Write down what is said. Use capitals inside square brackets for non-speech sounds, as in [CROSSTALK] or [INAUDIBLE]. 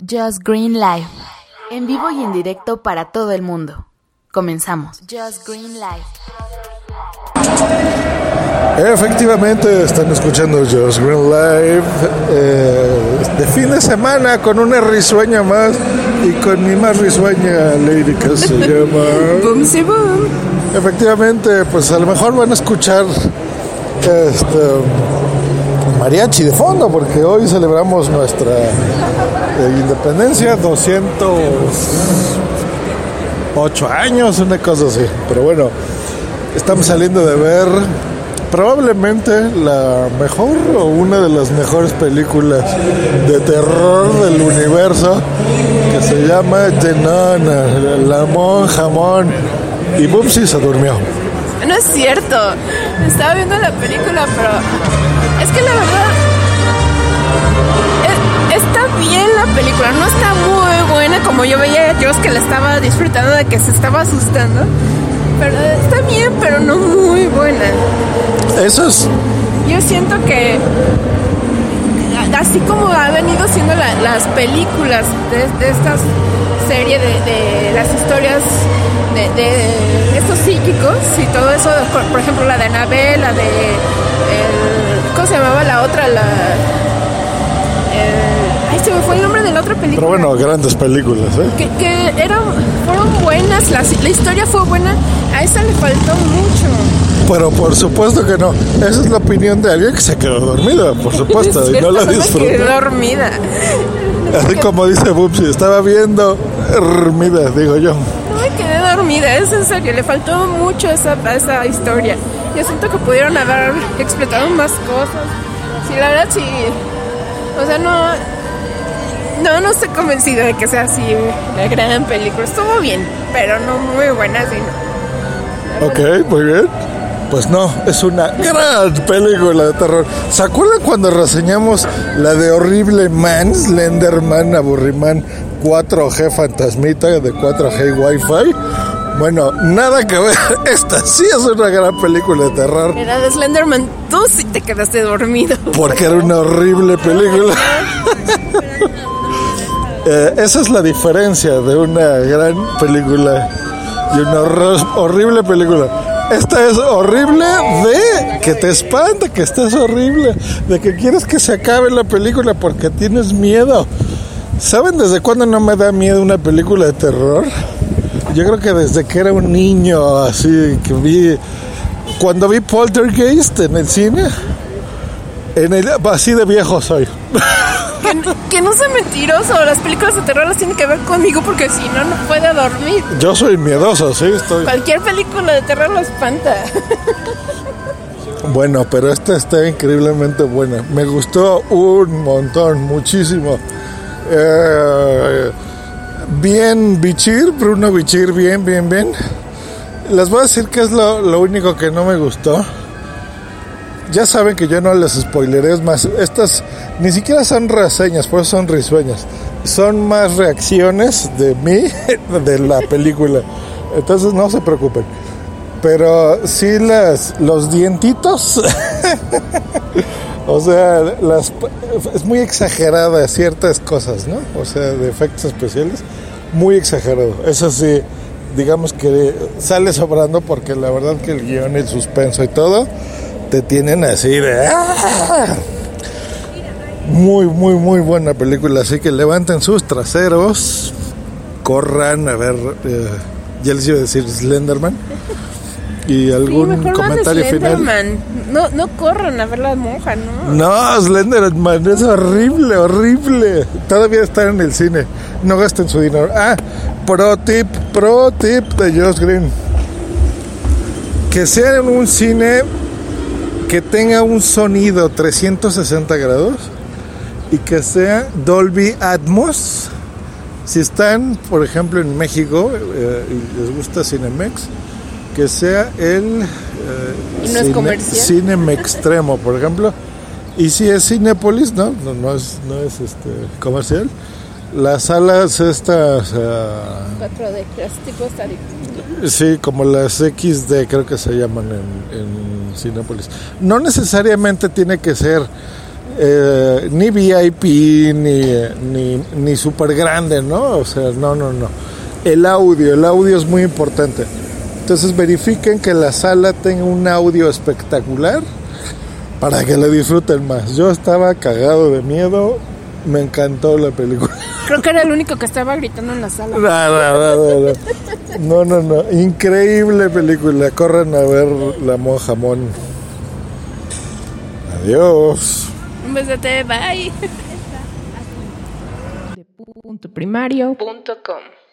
Just Green Live. En vivo y en directo para todo el mundo. Comenzamos. Just Green Live. Efectivamente, están escuchando Just Green Live eh, de fin de semana con una risueña más y con mi más risueña lady que se [LAUGHS] llama. Boom, sí, boom. Efectivamente, pues a lo mejor van a escuchar este mariachi de fondo porque hoy celebramos nuestra eh, independencia 208 años, una cosa así. Pero bueno, estamos saliendo de ver probablemente la mejor o una de las mejores películas de terror del universo que se llama The Nun, la monja mon. Y Bubsy se durmió. No es cierto. Estaba viendo la película, pero es que la verdad es- está bien la película. No está muy buena como yo veía a Joss que la estaba disfrutando de que se estaba asustando. Pero está bien, pero no muy buena. Eso es Yo siento que así como ha venido siendo la- las películas de, de esta serie de, de las historias de, de estos psíquicos y todo eso, por, por ejemplo la de Anabel, la de el- ¿cómo se llamaba la otra? La el- ay se me fue el nombre de la otra película Pero bueno, grandes películas, ¿eh? que, que eran, fueron buenas, la, la historia fue buena, a esa le faltó mucho. Pero por supuesto que no. Esa es la opinión de alguien que se quedó dormida, por [LAUGHS] supuesto, y no la disfrutó. dormida. Así como dice Bubsy, estaba viendo dormida, digo yo. Dormida, es en serio, le faltó mucho esa, esa historia. Yo siento que pudieron haber explotado más cosas. Sí, la verdad sí. O sea, no. No, no estoy convencida de que sea así la gran película. Estuvo bien, pero no muy buena, sí. no. Ok, muy bien. Pues no, es una gran película de terror. ¿Se acuerdan cuando reseñamos la de Horrible Man, Slenderman, Aburriman 4G Fantasmita de 4G Wi-Fi? Bueno, nada que ver. [LAUGHS] Esta sí es una gran película de terror. Era de Slenderman, tú sí te quedaste dormido. Porque era una horrible película. [LAUGHS] [LAUGHS] Eh, esa es la diferencia de una gran película y una horrible película. Esta es horrible de que te espanta, que estás horrible, de que quieres que se acabe la película porque tienes miedo. ¿Saben desde cuándo no me da miedo una película de terror? Yo creo que desde que era un niño, así que vi. Cuando vi Poltergeist en el cine, en el, así de viejo soy. Que, que no sea mentiroso, las películas de terror las tienen que ver conmigo porque si no, no puede dormir. Yo soy miedoso, sí, estoy. Cualquier película de terror lo espanta. Bueno, pero esta está increíblemente buena. Me gustó un montón, muchísimo. Eh, bien Bichir, Bruno Bichir, bien, bien, bien. Les voy a decir que es lo, único que no me gustó. Ya saben que yo no les spoileré, más, estas ni siquiera son reseñas, por eso son risueñas. Son más reacciones de mí [LAUGHS] de la película. Entonces no se preocupen. Pero sí las, los dientitos, [LAUGHS] o sea, las, es muy exagerada ciertas cosas, ¿no? O sea, de efectos especiales, muy exagerado. Eso sí, digamos que sale sobrando porque la verdad que el guion, el suspenso y todo, te tienen así de... ¡ah! Muy, muy, muy buena película. Así que levanten sus traseros, corran a ver, eh, ya les iba a decir Slenderman. Y algún Sí, comentario final. Slenderman. No, no corran a ver la monja, ¿no? No, Slenderman es horrible, horrible. Todavía está en el cine. No gasten su dinero. Ah, pro tip, pro tip de Josh Green. Que sea en un cine que tenga un sonido 360 grados y que sea Dolby Atmos. Si están, por ejemplo, en México eh, y les gusta Cinemex, que sea el eh, ¿Y no es comercial? Cinem Extremo, por ejemplo. Y si es Cinépolis, ¿no? No, no es, no es este, comercial. Las salas estas, ah, 4D, las tipo sí, como las XD creo que se llaman en, en Cinépolis. No necesariamente tiene que ser eh, ni VIP ni, ni, ni super grande, ¿no? O sea, no, no, no. El audio, el audio es muy importante. Entonces verifiquen que la sala tenga un audio espectacular para que la disfruten más. Yo estaba cagado de miedo, me encantó la película. [LAUGHS] Creo que era el único que estaba gritando en la sala. No, no, no, no. Increíble película. Corran a ver La Monja Mon. Adiós. Un besote, bye. Punto primario. Punto com.